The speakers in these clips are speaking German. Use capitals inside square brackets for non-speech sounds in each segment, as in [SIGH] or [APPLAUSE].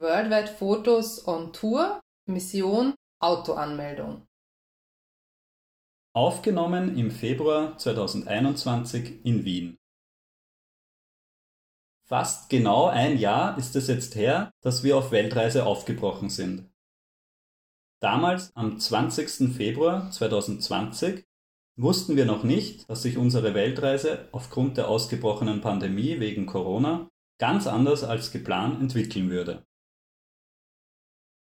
Worldwide Fotos on Tour, Mission Autoanmeldung. Aufgenommen im Februar 2021 in Wien. Fast genau ein Jahr ist es jetzt her, dass wir auf Weltreise aufgebrochen sind. Damals, am 20. Februar 2020, wussten wir noch nicht, dass sich unsere Weltreise aufgrund der ausgebrochenen Pandemie wegen Corona ganz anders als geplant entwickeln würde.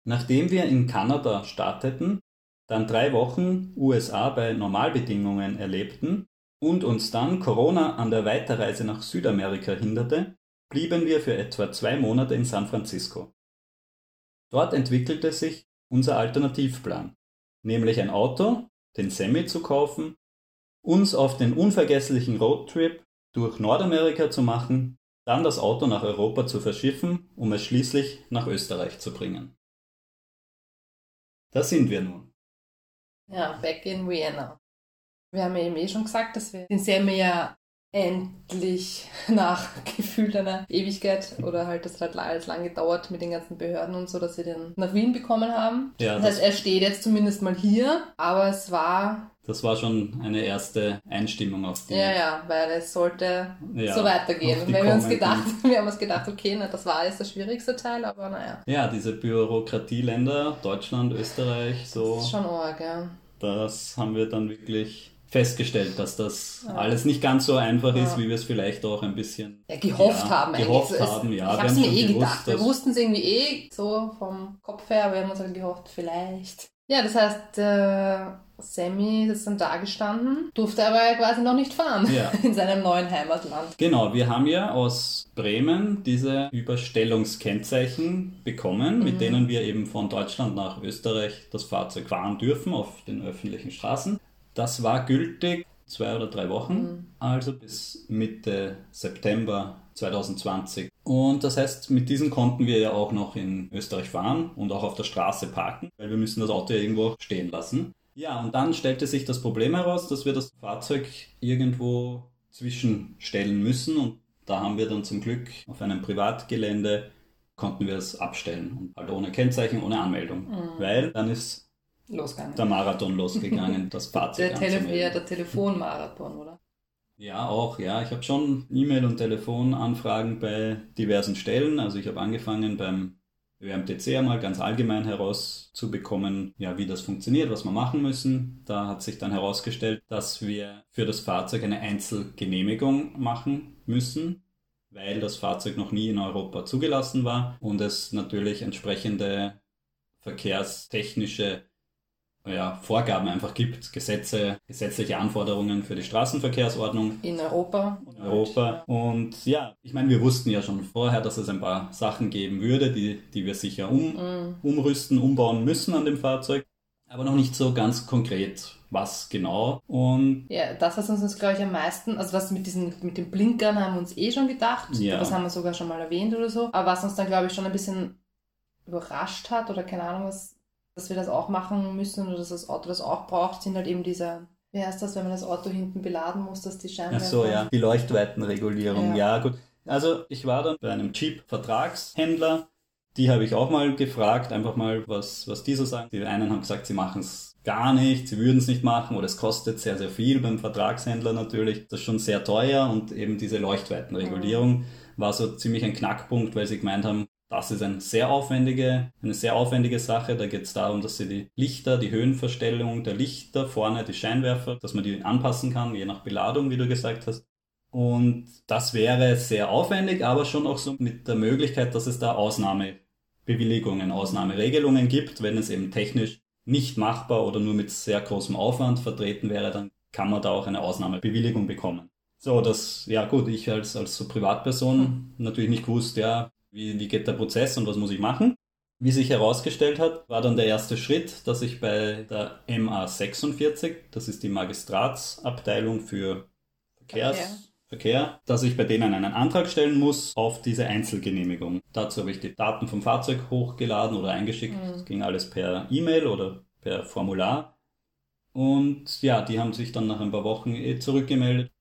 Nachdem wir in Kanada starteten, dann drei Wochen USA bei Normalbedingungen erlebten und uns dann Corona an der Weiterreise nach Südamerika hinderte, blieben wir für etwa zwei Monate in San Francisco. Dort entwickelte sich unser Alternativplan, nämlich ein Auto, den Semi zu kaufen, uns auf den unvergesslichen Roadtrip durch Nordamerika zu machen, dann das Auto nach Europa zu verschiffen, um es schließlich nach Österreich zu bringen. Da sind wir nun. Ja, back in Vienna. Wir haben ja eben eh schon gesagt, dass wir den Semi ja endlich [LAUGHS] nach gefühlt einer Ewigkeit oder halt das hat alles lang gedauert mit den ganzen Behörden und so, dass wir den nach Wien bekommen haben. Ja, das, heißt, er steht jetzt zumindest mal hier, aber es war das war schon eine erste Einstimmung auf die. Ja, ja, weil es sollte ja, so weitergehen. Und wenn wir uns gedacht, [LAUGHS] wir haben uns gedacht, okay, na, das war jetzt der schwierigste Teil, aber naja. Ja, diese Bürokratieländer, Deutschland, Österreich, so. Das ist schon arg, ja. Das haben wir dann wirklich festgestellt, dass das ja. alles nicht ganz so einfach ist, ja. wie wir es vielleicht auch ein bisschen ja, gehofft ja, haben. Gehofft es, haben, ja. Ich habe es mir eh gewusst, gedacht. Wir wussten es irgendwie eh so vom Kopf her, aber wir haben uns halt gehofft, vielleicht. Ja, das heißt, äh, Sammy ist dann da gestanden, durfte aber ja quasi noch nicht fahren [LAUGHS] in seinem neuen Heimatland. Genau, wir haben ja aus Bremen diese Überstellungskennzeichen bekommen, mhm. mit denen wir eben von Deutschland nach Österreich das Fahrzeug fahren dürfen auf den öffentlichen Straßen. Das war gültig zwei oder drei Wochen, mhm. also bis Mitte September 2020. Und das heißt, mit diesen konnten wir ja auch noch in Österreich fahren und auch auf der Straße parken, weil wir müssen das Auto ja irgendwo stehen lassen. Ja, und dann stellte sich das Problem heraus, dass wir das Fahrzeug irgendwo zwischenstellen müssen und da haben wir dann zum Glück auf einem Privatgelände konnten wir es abstellen und halt ohne Kennzeichen, ohne Anmeldung, mhm. weil dann ist losgegangen. Der Marathon losgegangen, [LAUGHS] das Fahrzeug der, Tele ja, der Telefonmarathon, oder? Ja, auch, ja. Ich habe schon E-Mail- und Telefonanfragen bei diversen Stellen. Also ich habe angefangen beim ÖMTC einmal ganz allgemein herauszubekommen, ja, wie das funktioniert, was wir machen müssen. Da hat sich dann herausgestellt, dass wir für das Fahrzeug eine Einzelgenehmigung machen müssen, weil das Fahrzeug noch nie in Europa zugelassen war und es natürlich entsprechende verkehrstechnische ja, Vorgaben einfach gibt, Gesetze, gesetzliche Anforderungen für die Straßenverkehrsordnung. In Europa. In Europa. Und ja, ich meine, wir wussten ja schon vorher, dass es ein paar Sachen geben würde, die, die wir sicher um, mm. umrüsten, umbauen müssen an dem Fahrzeug. Aber noch nicht so ganz konkret, was genau. Und ja, das was uns, glaube ich, am meisten, also was mit diesen, mit den Blinkern haben wir uns eh schon gedacht. Ja. Das haben wir sogar schon mal erwähnt oder so. Aber was uns dann, glaube ich, schon ein bisschen überrascht hat oder keine Ahnung, was dass wir das auch machen müssen oder dass das Auto das auch braucht, sind halt eben diese, wie heißt das, wenn man das Auto hinten beladen muss, dass die Scheinwerfer... Ach so, ja, die Leuchtweitenregulierung, ja. ja gut. Also ich war dann bei einem Jeep-Vertragshändler, die habe ich auch mal gefragt, einfach mal, was, was die so sagen. Die einen haben gesagt, sie machen es gar nicht, sie würden es nicht machen oder es kostet sehr, sehr viel beim Vertragshändler natürlich. Das ist schon sehr teuer und eben diese Leuchtweitenregulierung mhm. war so ziemlich ein Knackpunkt, weil sie gemeint haben, das ist eine sehr aufwendige, eine sehr aufwendige Sache. Da geht es darum, dass sie die Lichter, die Höhenverstellung der Lichter vorne, die Scheinwerfer, dass man die anpassen kann, je nach Beladung, wie du gesagt hast. Und das wäre sehr aufwendig, aber schon auch so mit der Möglichkeit, dass es da Ausnahmebewilligungen, Ausnahmeregelungen gibt. Wenn es eben technisch nicht machbar oder nur mit sehr großem Aufwand vertreten wäre, dann kann man da auch eine Ausnahmebewilligung bekommen. So, das, ja gut, ich als, als so Privatperson natürlich nicht gewusst, ja, wie, wie geht der Prozess und was muss ich machen. Wie sich herausgestellt hat, war dann der erste Schritt, dass ich bei der MA46, das ist die Magistratsabteilung für Verkehrs, okay. Verkehr, dass ich bei denen einen Antrag stellen muss auf diese Einzelgenehmigung. Dazu habe ich die Daten vom Fahrzeug hochgeladen oder eingeschickt. Mhm. Das ging alles per E-Mail oder per Formular. Und ja, die haben sich dann nach ein paar Wochen eh zurückgemeldet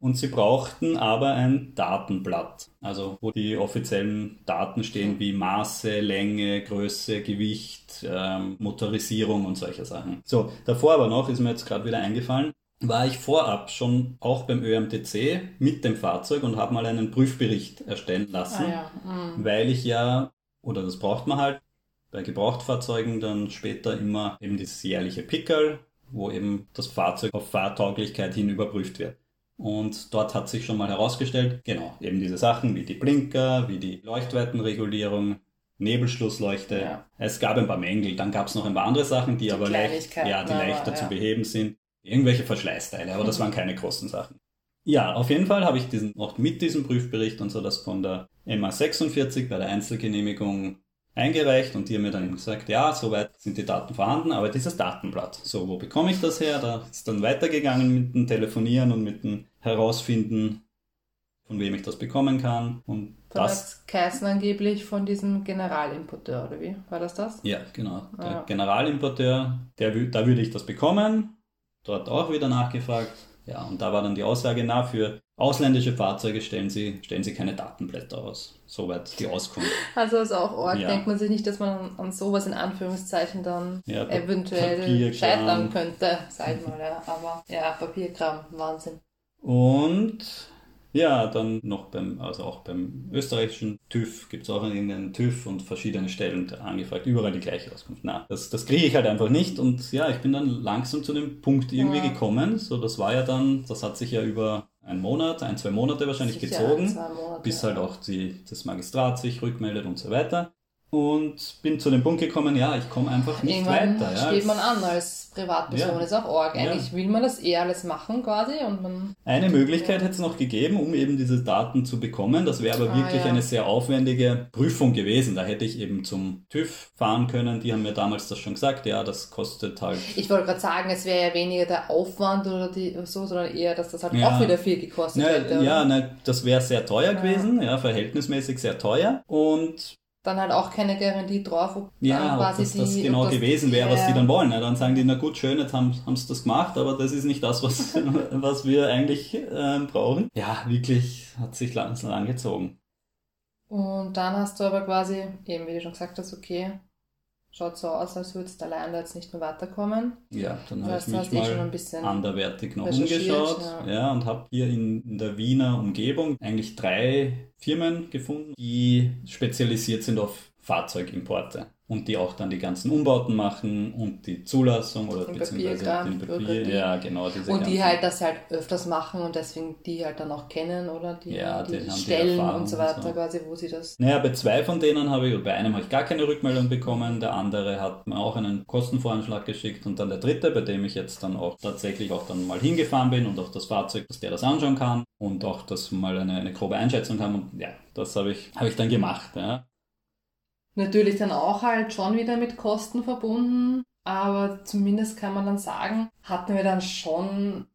Und sie brauchten aber ein Datenblatt, also wo die offiziellen Daten stehen wie Maße, Länge, Größe, Gewicht, ähm, Motorisierung und solche Sachen. So, davor aber noch, ist mir jetzt gerade wieder eingefallen, war ich vorab schon auch beim ÖMTC mit dem Fahrzeug und habe mal einen Prüfbericht erstellen lassen, ah, ja. mhm. weil ich ja, oder das braucht man halt, bei Gebrauchtfahrzeugen dann später immer eben dieses jährliche Pickel, wo eben das Fahrzeug auf Fahrtauglichkeit hin überprüft wird. Und dort hat sich schon mal herausgestellt, genau, eben diese Sachen wie die Blinker, wie die Leuchtweitenregulierung, Nebelschlussleuchte. Ja. Es gab ein paar Mängel, dann gab es noch ein paar andere Sachen, die, die aber leicht, ja, die leichter ja. zu beheben sind. Irgendwelche Verschleißteile, aber das waren keine großen Sachen. Ja, auf jeden Fall habe ich diesen, auch mit diesem Prüfbericht und so das von der MA46 bei der Einzelgenehmigung eingereicht und die haben mir dann eben gesagt, ja, soweit sind die Daten vorhanden, aber dieses Datenblatt, so, wo bekomme ich das her? Da ist dann weitergegangen mit dem Telefonieren und mit dem Herausfinden, von wem ich das bekommen kann. Und von das Kassen angeblich von diesem Generalimporteur, oder wie? War das das? Ja, genau. Der ah. Generalimporteur, der, da würde ich das bekommen. Dort auch wieder nachgefragt. Ja, und da war dann die Aussage, na, für ausländische Fahrzeuge stellen sie, stellen sie keine Datenblätter aus. Soweit die Auskunft. [LAUGHS] Also ist auch Ort, ja. denkt man sich nicht, dass man an sowas in Anführungszeichen dann ja, eventuell scheitern könnte, sag mal, ja. Aber ja, Papierkram, Wahnsinn. Und ja, dann noch beim, also auch beim österreichischen TÜV gibt es auch einen TÜV und verschiedene Stellen angefragt, überall die gleiche Auskunft. Na, das, das kriege ich halt einfach nicht und ja, ich bin dann langsam zu dem Punkt irgendwie ja. gekommen. So, das war ja dann, das hat sich ja über einen Monat, ein, zwei Monate wahrscheinlich Sicher, gezogen, Monate, bis halt auch die, das Magistrat sich rückmeldet und so weiter und bin zu dem Punkt gekommen, ja, ich komme einfach nicht Irgendwann weiter. Ja. steht man an als Privatperson, ja. ist auch arg. Eigentlich ja. will man das eh alles machen quasi und man... Eine Möglichkeit hätte es noch gegeben, um eben diese Daten zu bekommen. Das wäre aber ah, wirklich ja. eine sehr aufwendige Prüfung gewesen. Da hätte ich eben zum TÜV fahren können. Die haben mir damals das schon gesagt, ja, das kostet halt... Ich wollte gerade sagen, es wäre ja weniger der Aufwand oder die, so, sondern eher, dass das halt auch wieder viel gekostet hätte. Ja, ne, das wäre sehr teuer gewesen, ja, verhältnismäßig sehr teuer. Und dann halt auch keine Garantie drauf, ob ja, quasi ob das, das genau das gewesen wäre, was die dann wollen. Ja, dann sagen die, na gut, schön, jetzt haben, haben sie das gemacht, aber das ist nicht das, was, [LAUGHS] was wir eigentlich äh, brauchen. Ja, wirklich hat sich lang, lang gezogen. Und dann hast du aber quasi, eben wie du schon gesagt hast, okay, schaut so aus, als würdest du allein da jetzt nicht mehr weiterkommen. Ja, dann habe ich mich eh mal anderwertig noch umgeschaut ja. ja und habe hier in, in, der Wiener Umgebung eigentlich drei Firmen gefunden, die spezialisiert sind auf Fahrzeugimporte und die auch dann die ganzen Umbauten machen und die Zulassung oder den beziehungsweise den Papier, ja genau diese und die halt das halt öfters machen und deswegen die halt dann auch kennen oder die, ja, die, die Stellen die und so weiter so. quasi, wo sie das. Naja, bei zwei von denen habe ich, bei einem habe ich gar keine Rückmeldung bekommen, der andere hat mir auch einen Kostenvoranschlag geschickt und dann der dritte, bei dem ich jetzt dann auch tatsächlich auch dann mal hingefahren bin und auch das Fahrzeug, dass der das anschauen kann und auch dass mal eine, eine grobe Einschätzung haben und ja, das habe ich, habe ich dann gemacht. Ja. Natürlich dann auch halt schon wieder mit Kosten verbunden, aber zumindest kann man dann sagen, hatten wir dann schon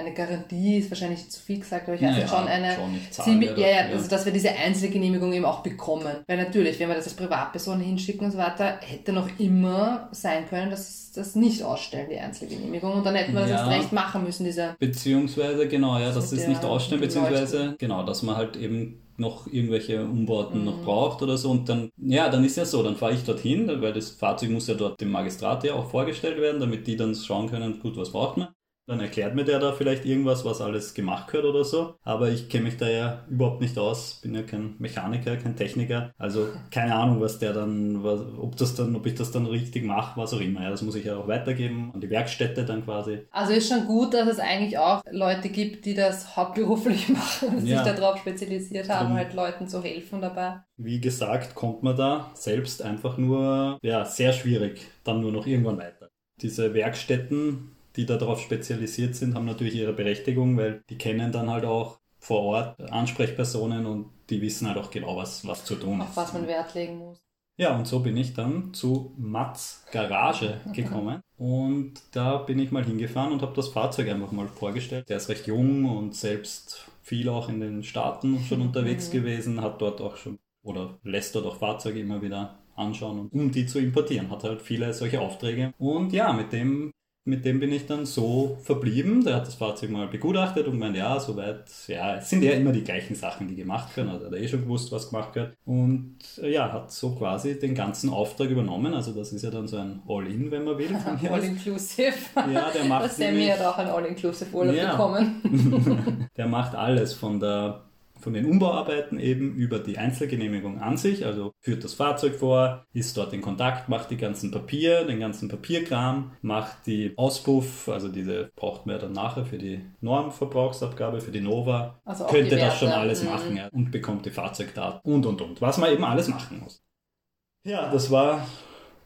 eine Garantie, ist wahrscheinlich zu viel gesagt, aber ich hatte ja, schon eine schon ziemlich, ja, ja, also dass wir diese Einzelgenehmigung eben auch bekommen. Weil natürlich, wenn wir das als Privatperson hinschicken und so weiter, hätte noch immer sein können, dass das nicht ausstellen, die Einzelgenehmigung. Und dann hätten wir das ja, erst recht machen müssen, diese. Beziehungsweise, genau, ja, dass es nicht ausstellen, beziehungsweise, genau, dass man halt eben noch irgendwelche Umbauten mhm. noch braucht oder so. Und dann, ja, dann ist ja so, dann fahre ich dorthin, weil das Fahrzeug muss ja dort dem Magistrat ja auch vorgestellt werden, damit die dann schauen können, gut, was braucht man. Dann erklärt mir der da vielleicht irgendwas, was alles gemacht gehört oder so. Aber ich kenne mich da ja überhaupt nicht aus. Bin ja kein Mechaniker, kein Techniker. Also keine Ahnung, was der dann, was, ob das dann, ob ich das dann richtig mache, was auch immer. Ja, das muss ich ja auch weitergeben an die Werkstätte dann quasi. Also ist schon gut, dass es eigentlich auch Leute gibt, die das hauptberuflich [LAUGHS] machen und ja. sich darauf spezialisiert haben, Drum, halt Leuten zu helfen dabei. Wie gesagt, kommt man da selbst einfach nur, ja, sehr schwierig, dann nur noch irgendwann weiter. Diese Werkstätten, die da darauf spezialisiert sind, haben natürlich ihre Berechtigung, weil die kennen dann halt auch vor Ort Ansprechpersonen und die wissen halt auch genau, was, was zu tun ist. Auf was man Wert legen muss. Ja, und so bin ich dann zu Mats Garage [LAUGHS] gekommen. und da bin ich mal hingefahren und habe das Fahrzeug einfach mal vorgestellt. Der ist recht jung und selbst viel auch in den Staaten [LAUGHS] schon unterwegs mhm. gewesen, hat dort auch schon oder lässt dort auch Fahrzeuge immer wieder anschauen, um die zu importieren. Hat halt viele solche Aufträge. Und ja, mit dem mit dem bin ich dann so verblieben. Der hat das Fahrzeug mal begutachtet und meint, ja, soweit, ja, es sind ja immer die gleichen Sachen, die gemacht werden. Also hat er eh schon gewusst, was gemacht wird. Und äh, ja, hat so quasi den ganzen Auftrag übernommen. Also das ist ja dann so ein All-In, wenn man will. [LAUGHS] All-Inclusive. Ja, der macht. Sammy hat auch ein All-Inclusive Urlaub ja. bekommen. [LAUGHS] [LAUGHS] der macht alles von der von den Umbauarbeiten eben über die Einzelgenehmigung an sich, also führt das Fahrzeug vor, ist dort in Kontakt, macht die ganzen Papier, den ganzen Papierkram, macht die Auspuff, also diese braucht man ja dann nachher für die Normverbrauchsabgabe, für die Nova, also könnte das schon alles mhm. machen ja, und bekommt die Fahrzeugdaten und und und, was man eben alles machen muss. Ja, das war,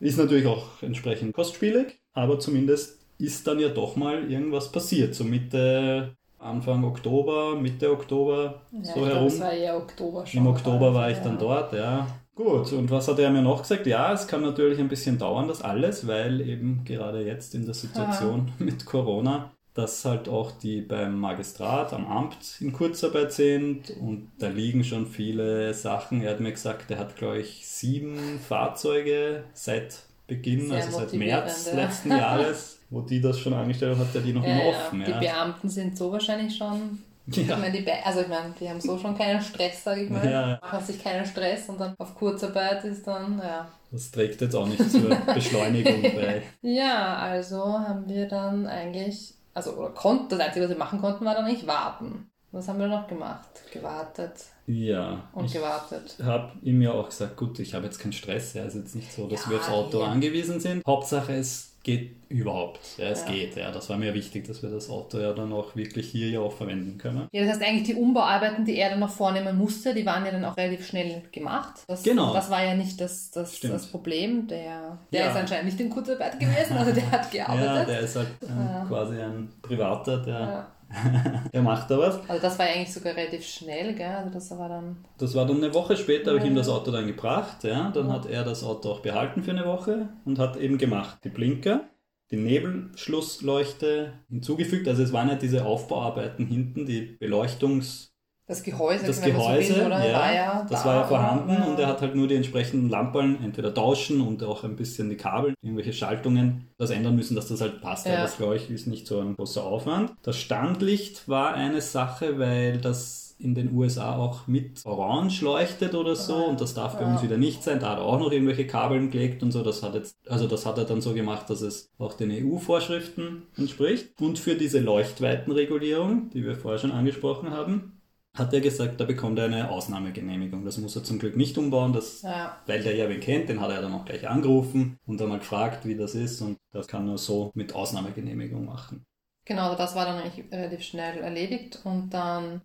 ist natürlich auch entsprechend kostspielig, aber zumindest ist dann ja doch mal irgendwas passiert. So Mitte Anfang Oktober, Mitte Oktober, ja, so herum. Das war eher Oktober schon. Im Oktober war ich ja. dann dort, ja. Gut, und was hat er mir noch gesagt? Ja, es kann natürlich ein bisschen dauern, das alles, weil eben gerade jetzt in der Situation Aha. [LAUGHS] mit Corona, dass halt auch die beim Magistrat, am Amt in Kurzarbeit sind und da liegen schon viele Sachen. Er hat mir gesagt, er hat, glaube ich, sieben Fahrzeuge seit Beginn, Sehr also seit März letzten Jahres [LAUGHS] wo die das schon angestellt hat, der die noch ja, immer offen. Ja. Die Beamten sind so wahrscheinlich schon. Ja. Ich meine, die also ich meine, die haben so schon keinen Stress, sage ich mal. Ja. Machen sich keinen Stress und dann auf Kurzarbeit ist dann, ja. Das trägt jetzt auch nicht zur [LAUGHS] Beschleunigung bei. Ja, also haben wir dann eigentlich, also oder konnten, das Einzige, was wir machen konnten, war dann nicht warten. Was haben wir noch gemacht? Gewartet. Ja. Und gewartet. Ich habe ihm ja auch gesagt, gut, ich habe jetzt keinen Stress, ja, ist jetzt nicht so, dass ja, wir aufs Auto ja. angewiesen sind. Hauptsache es geht überhaupt. Ja, es ja. geht. Ja, das war mir wichtig, dass wir das Auto ja dann auch wirklich hier ja auch verwenden können. Ja, das heißt eigentlich die Umbauarbeiten, die er dann noch vornehmen musste, die waren ja dann auch relativ schnell gemacht. Das, genau. Das war ja nicht das, das, das Problem. Der, der ja. ist anscheinend nicht in Kurzarbeit gewesen, also der hat [LAUGHS] gearbeitet. Ja, der ist halt ähm, quasi ein Privater, der [LAUGHS] er macht da was. Also das war eigentlich sogar relativ schnell, gell? Also das war dann. Das war dann eine Woche später, habe ich ihm das Auto dann gebracht, ja. Dann hat er das Auto auch behalten für eine Woche und hat eben gemacht. Die Blinker, die Nebelschlussleuchte hinzugefügt. Also es waren ja diese Aufbauarbeiten hinten, die Beleuchtungs- das Gehäuse, das Gehäuse so will, ja, war ja das da, war ja vorhanden ja. und er hat halt nur die entsprechenden Lampen entweder tauschen und auch ein bisschen die Kabel, irgendwelche Schaltungen, das ändern müssen, dass das halt passt. Ja. das glaube ich ist nicht so ein großer Aufwand. Das Standlicht war eine Sache, weil das in den USA auch mit Orange leuchtet oder so und das darf bei uns wieder nicht sein. Da hat er auch noch irgendwelche Kabeln gelegt und so. Das hat jetzt, also das hat er dann so gemacht, dass es auch den EU-Vorschriften entspricht. Und für diese Leuchtweitenregulierung, die wir vorher schon angesprochen haben, hat er gesagt, da bekommt er eine Ausnahmegenehmigung. Das muss er zum Glück nicht umbauen, das, ja. weil der ja wen kennt, den hat er dann auch gleich angerufen und einmal gefragt, wie das ist und das kann er so mit Ausnahmegenehmigung machen. Genau, das war dann eigentlich relativ schnell erledigt und dann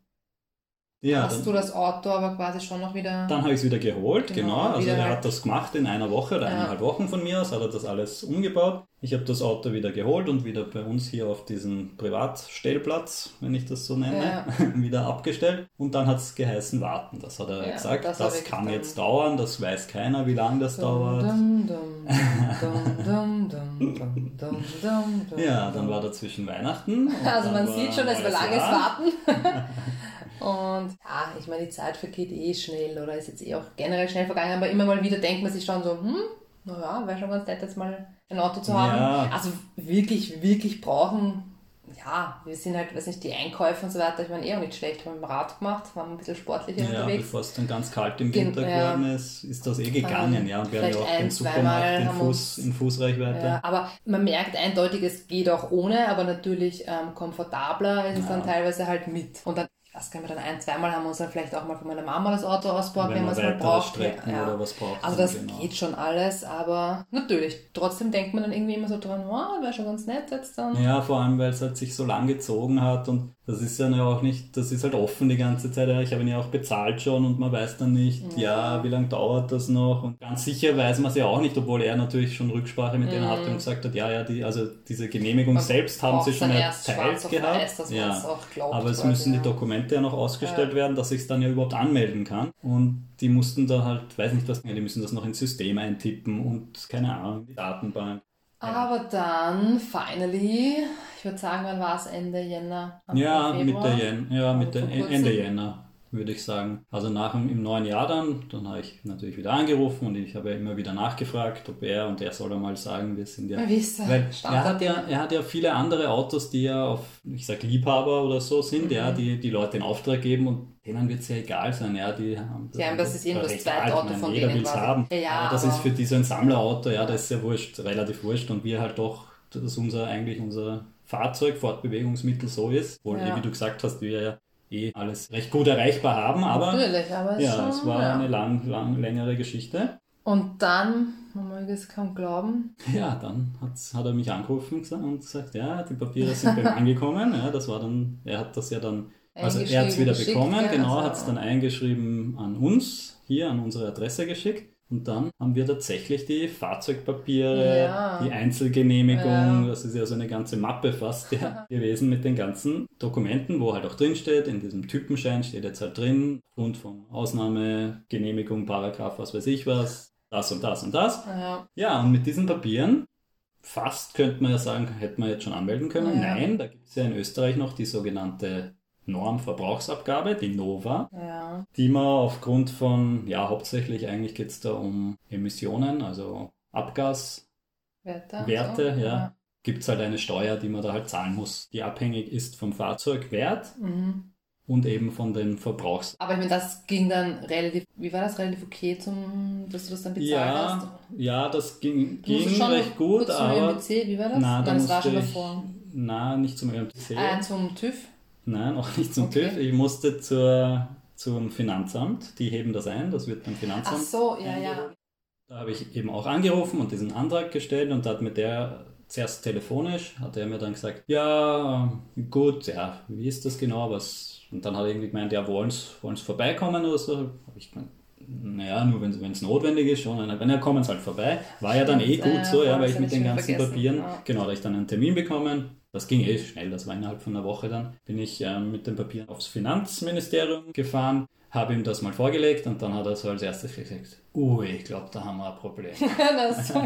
ja, Hast dann, du das Auto aber quasi schon noch wieder. Dann habe ich es wieder geholt, genau. genau. Also er halt hat das gemacht in einer Woche oder ja. eineinhalb Wochen von mir aus, hat er das alles umgebaut. Ich habe das Auto wieder geholt und wieder bei uns hier auf diesen Privatstellplatz, wenn ich das so nenne, ja. [LAUGHS] wieder abgestellt. Und dann hat es geheißen, warten. Das hat er ja, gesagt. Das, das kann jetzt dauern, das weiß keiner, wie lange das dum, dauert. ja, dann war dazwischen Weihnachten. [LAUGHS] Also man sieht schon, es war langes Warten. [LAUGHS] Und ja, ich meine, die Zeit vergeht eh schnell oder ist jetzt eh auch generell schnell vergangen, aber immer mal wieder denkt man sich schon so, hm, naja, wäre schon ganz nett, jetzt mal ein Auto zu haben. Ja. Also wirklich, wirklich brauchen ja, wir sind halt, weiß nicht, die Einkäufe und so weiter, ich meine, eh auch nicht schlecht, haben wir im Rad gemacht, waren ein bisschen sportlicher ja, unterwegs. bevor es dann ganz kalt im Winter geworden ja. ist, ist das eh gegangen, ja, und wir haben ja auch den Supermarkt in, Fuß, in Fußreichweite. Ja, aber man merkt eindeutig, es geht auch ohne, aber natürlich ähm, komfortabler ist es dann teilweise halt mit. Und dann was können wir dann ein, zweimal haben wir uns dann vielleicht auch mal von meiner Mama das Auto ausgebaut, wenn, wenn man es mal braucht. Ja. Oder was braucht also das genau. geht schon alles, aber natürlich, trotzdem denkt man dann irgendwie immer so dran, wow, wäre schon ganz nett jetzt dann. Ja, vor allem, weil es halt sich so lang gezogen hat und das ist ja auch nicht, das ist halt offen die ganze Zeit. Ich habe ihn ja auch bezahlt schon und man weiß dann nicht, ja, ja wie lange dauert das noch? Und ganz sicher weiß man es ja auch nicht, obwohl er natürlich schon Rücksprache mit mhm. denen hatte und gesagt hat, ja, ja, die, also diese Genehmigung man selbst haben sie schon erteilt gehabt. Weiß, ja. Glaubt, Aber es müssen ja. die Dokumente ja noch ausgestellt ja. werden, dass ich es dann ja überhaupt anmelden kann. Und die mussten da halt, weiß nicht was, die müssen das noch ins System eintippen und keine Ahnung, die Datenbank. Aber dann, finally, ich würde sagen, wann war es? Ende Jänner? Ja, Mitte Jänner. Ja, Mitte, Ende Jänner. würde ich sagen. Also nach dem, im neuen Jahr dann, dann habe ich natürlich wieder angerufen und ich habe ja immer wieder nachgefragt, ob er und er soll mal sagen, wir sind ja. Ist Weil er hat ja, er hat ja viele andere Autos, die ja auf, ich sag Liebhaber oder so sind, mhm. ja, die die Leute in Auftrag geben und denen wird es ja egal sein, ja, die haben das, ja, das ist eben das zweite Auto von jeder denen. Es haben. Ja, ja, aber das ist für die so ein Sammlerauto, ja, das ist ja wurscht, relativ wurscht und wir halt doch, dass unser eigentlich unser Fahrzeug, Fortbewegungsmittel so ist, obwohl, ja. wie du gesagt hast, wir ja eh alles recht gut erreichbar haben, aber, Natürlich, aber ja, schon, es war ja. eine lang, lang, längere Geschichte. Und dann, man mag es kaum glauben. [LAUGHS] Ja, dann hat er mich angerufen und gesagt, ja, die Papiere sind bei [LAUGHS] angekommen. Ja, das war dann, er hat das ja dann, also er hat es wieder bekommen, genau, also, hat es dann eingeschrieben an uns, hier an unsere Adresse geschickt. Und dann haben wir tatsächlich die Fahrzeugpapiere, ja. die Einzelgenehmigung, ja. das ist ja so eine ganze Mappe fast ja, [LAUGHS] gewesen mit den ganzen Dokumenten, wo halt auch drin steht, in diesem Typenschein steht jetzt halt drin, aufgrund von Ausnahmegenehmigung, Paragraph, was weiß ich was, das und das und das. Ja, ja und mit diesen Papieren, fast könnte man ja sagen, hätte man jetzt schon anmelden können. Nein, da gibt es ja in Österreich noch die sogenannte Normverbrauchsabgabe, die NOVA, ja. die man aufgrund von, ja, hauptsächlich eigentlich geht es da um Emissionen, also Abgaswerte, Werte, so. ja. ja. Gibt es halt eine Steuer, die man da halt zahlen muss, die abhängig ist vom Fahrzeugwert mhm. und eben von den Verbrauchs. Aber ich meine, das ging dann relativ, wie war das relativ okay, zum, dass du das dann bezahlt ja, hast? Ja, das ging, ging recht gut, aber. ÖMTC, wie war das? Na, Nein, das war schon davor. Na, nicht zum ÖMTC. Ah, zum TÜV? Nein, auch nicht zum okay. TÜV. Ich musste zur, zum Finanzamt. Die heben das ein. Das wird beim Finanzamt. Ach so, ja, ja. Da habe ich eben auch angerufen und diesen Antrag gestellt und da hat mir der zuerst telefonisch, hat er mir dann gesagt, ja, gut, ja, wie ist das genau, was, und dann hat er irgendwie gemeint, ja, wollen sie vorbeikommen oder so, habe ich gemeint, naja, nur wenn es notwendig ist schon, wenn er kommen sie halt vorbei, war ja dann eh gut so, ja, weil ich mit den ganzen Papieren, ja. genau, da habe ich dann einen Termin bekommen, das ging eh schnell, das war innerhalb von einer Woche dann. Bin ich äh, mit den Papieren aufs Finanzministerium gefahren, habe ihm das mal vorgelegt und dann hat er so als erstes gesagt, ui, ich glaube, da haben wir ein Problem. [LAUGHS] das [LAUGHS] da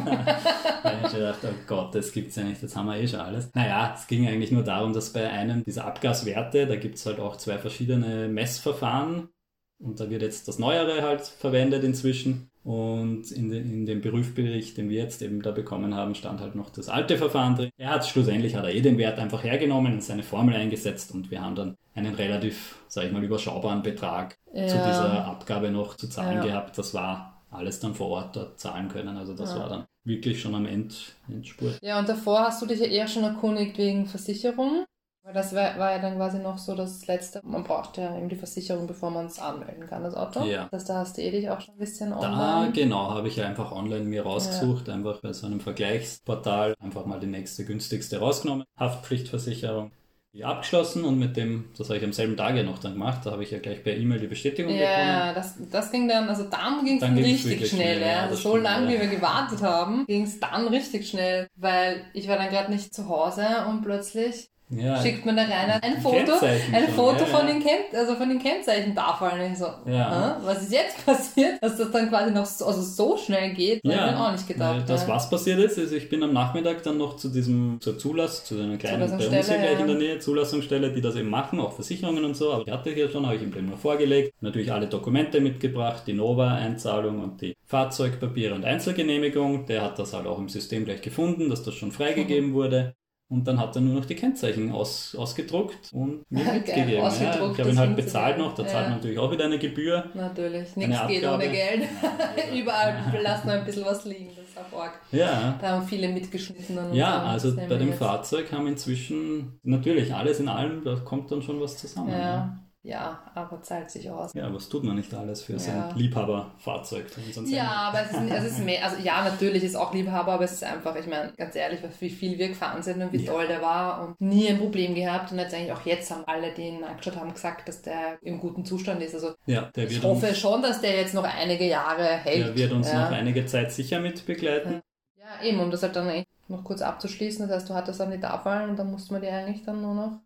habe ich gedacht, oh Gott, das gibt's ja nicht, das haben wir eh schon alles. Naja, es ging eigentlich nur darum, dass bei einem dieser Abgaswerte, da gibt es halt auch zwei verschiedene Messverfahren und da wird jetzt das Neuere halt verwendet inzwischen. Und in, de, in dem Berufsbericht, den wir jetzt eben da bekommen haben, stand halt noch das alte Verfahren drin. Er hat schlussendlich, hat er eh den Wert einfach hergenommen und seine Formel eingesetzt und wir haben dann einen relativ, sag ich mal, überschaubaren Betrag ja. zu dieser Abgabe noch zu zahlen ja. gehabt. Das war alles dann vor Ort dort zahlen können. Also das ja. war dann wirklich schon am End, Endspurt. Ja, und davor hast du dich ja eher schon erkundigt wegen Versicherung. Weil das war, war, ja dann quasi noch so das Letzte. Man braucht ja eben die Versicherung, bevor man es anmelden kann, das Auto. Ja. Das, da hast du eh dich auch schon ein bisschen online. Da, genau, habe ich einfach online mir rausgesucht, ja. einfach bei so einem Vergleichsportal einfach mal die nächste günstigste rausgenommen. Haftpflichtversicherung die abgeschlossen und mit dem, das habe ich am selben Tag ja noch dann gemacht, da habe ich ja gleich per E-Mail die Bestätigung ja, bekommen. Ja, das, das ging dann, also dann ging es richtig schnell, ja. Also so lange, wie wir gewartet haben, ging es dann richtig schnell, weil ich war dann gerade nicht zu Hause und plötzlich ja. schickt man da rein ein Foto, ein Foto ja, von, ja. Den Ken also von den Kennzeichentafeln. Ich so, ja. was ist jetzt [LAUGHS] passiert? Dass das dann quasi noch so, also so schnell geht, ja. ich auch nicht gedacht. Das, was passiert ist, ist, ich bin am Nachmittag dann noch zu diesem, zur Zulass, zu einer kleinen, bei uns hier gleich in der Nähe, Zulassungsstelle, die das eben machen, auch Versicherungen und so, aber die hatte ich ja schon, habe ich den nur vorgelegt. Natürlich alle Dokumente mitgebracht, die Nova-Einzahlung und die Fahrzeugpapiere und Einzelgenehmigung. Der hat das halt auch im System gleich gefunden, dass das schon freigegeben mhm. [LAUGHS] wurde. Und dann hat er nur noch die Kennzeichen aus, ausgedruckt und mir [LAUGHS] mitgegeben. Ja, ich habe ihn halt bezahlt noch, da zahlt man natürlich auch wieder eine Gebühr. Natürlich, nichts geht ohne Geld. [LAUGHS] Überall [LAUGHS] lassen wir ein bisschen was liegen, das ist auch arg. Ja. Da haben viele mitgeschnitten. ja, also bei dem jetzt. Fahrzeug haben inzwischen natürlich alles in allem, da kommt dann schon was zusammen. Ja. Ja. Aber zahlt sich aus. Ja, was tut man nicht alles für ja. sein Liebhaberfahrzeug? Ja, aber es ist, es ist mehr, also ja, natürlich ist auch Liebhaber, aber es ist einfach, ich meine, ganz ehrlich, wie viel wir gefahren sind und wie ja. toll der war und nie ein Problem gehabt und jetzt eigentlich auch jetzt haben alle, die ihn angeschaut haben, gesagt, dass der im guten Zustand ist. Also ja, der ich hoffe uns, schon, dass der jetzt noch einige Jahre hält. Der wird uns noch einige Zeit sicher mit begleiten. Ja, eben, um das halt dann noch kurz abzuschließen. Das heißt, du hattest dann die Tafeln und dann musste man die eigentlich dann nur noch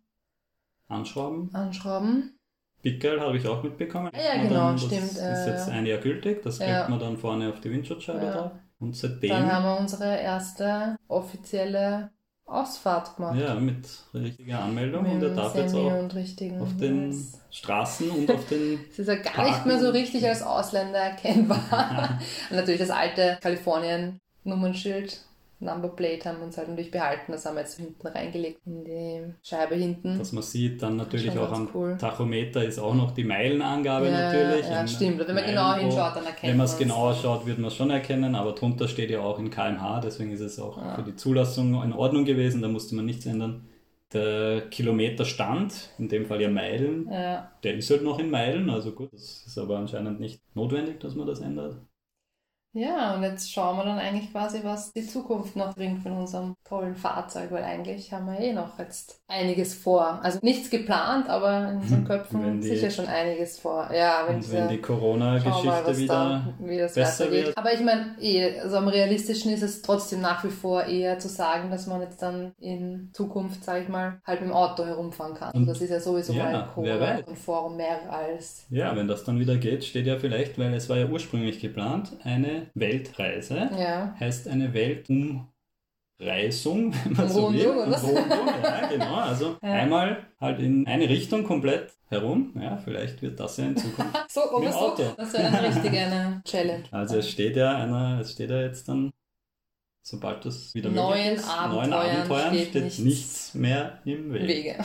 anschrauben. Anschrauben. Pickel habe ich auch mitbekommen. Ja, ja genau, das stimmt. ist jetzt ein Jahr gültig, das kriegt ja. man dann vorne auf die Windschutzscheibe ja. drauf. Und seitdem. Dann haben wir unsere erste offizielle Ausfahrt gemacht. Ja, mit richtiger Anmeldung Mit und er darf jetzt auch und auf den Yes. Straßen und auf [LAUGHS] den Es ist ja gar nicht mehr so richtig als Ausländer erkennbar. und [LAUGHS] natürlich das alte Kalifornien-Nummernschild, Number Plate haben wir uns halt natürlich behalten. Das haben wir jetzt hinten reingelegt in die Scheibe hinten. was man sieht, dann natürlich auch am cool. Tachometer ist auch noch die Meilenangabe ja, natürlich. Ja, in stimmt. Wenn man Meilen genauer pro- hinschaut, dann erkennt Wenn man es genauer schaut, wird man es schon erkennen, aber drunter steht ja auch in kmh, deswegen ist es auch Ja. für die Zulassung in Ordnung gewesen, da musste man nichts ändern. Der Kilometerstand, in dem Fall ja Meilen, Ja. der ist halt noch in Meilen, also gut, das ist aber anscheinend nicht notwendig, dass man das ändert. Ja, und jetzt schauen wir dann eigentlich quasi, was die Zukunft noch bringt von unserem tollen Fahrzeug, weil eigentlich haben wir eh noch jetzt einiges vor. Also nichts geplant, aber in unseren Wenn Köpfen die- sicher schon einiges vor. Ja, wenn Und wenn diese die Corona-Geschichte wieder da, wie das besser wird. Aber ich meine, eh, also am realistischen ist es trotzdem nach wie vor eher zu sagen, dass man jetzt dann in Zukunft, sage ich mal, halt mit dem Auto herumfahren kann. Und- das ist ja sowieso ja, mal konform mehr als. Ja, wenn das dann wieder geht, steht ja vielleicht, weil es war ja ursprünglich geplant, eine Weltreise. Ja. Heißt eine Weltumreisung, [LAUGHS] wenn man so will. Umrundung, ja, genau. Also [LAUGHS] Ja. einmal halt in eine Richtung komplett herum. Ja, vielleicht wird das ja in Zukunft. [LAUGHS] So, Mit dem so. Auto. Das wäre dann richtig eine Challenge. Also es steht ja einer, es steht ja jetzt dann, sobald das wieder Neuen möglich ist, neuen Abenteuern Abenteuern steht steht, nichts nichts, mehr im Weg. Wege.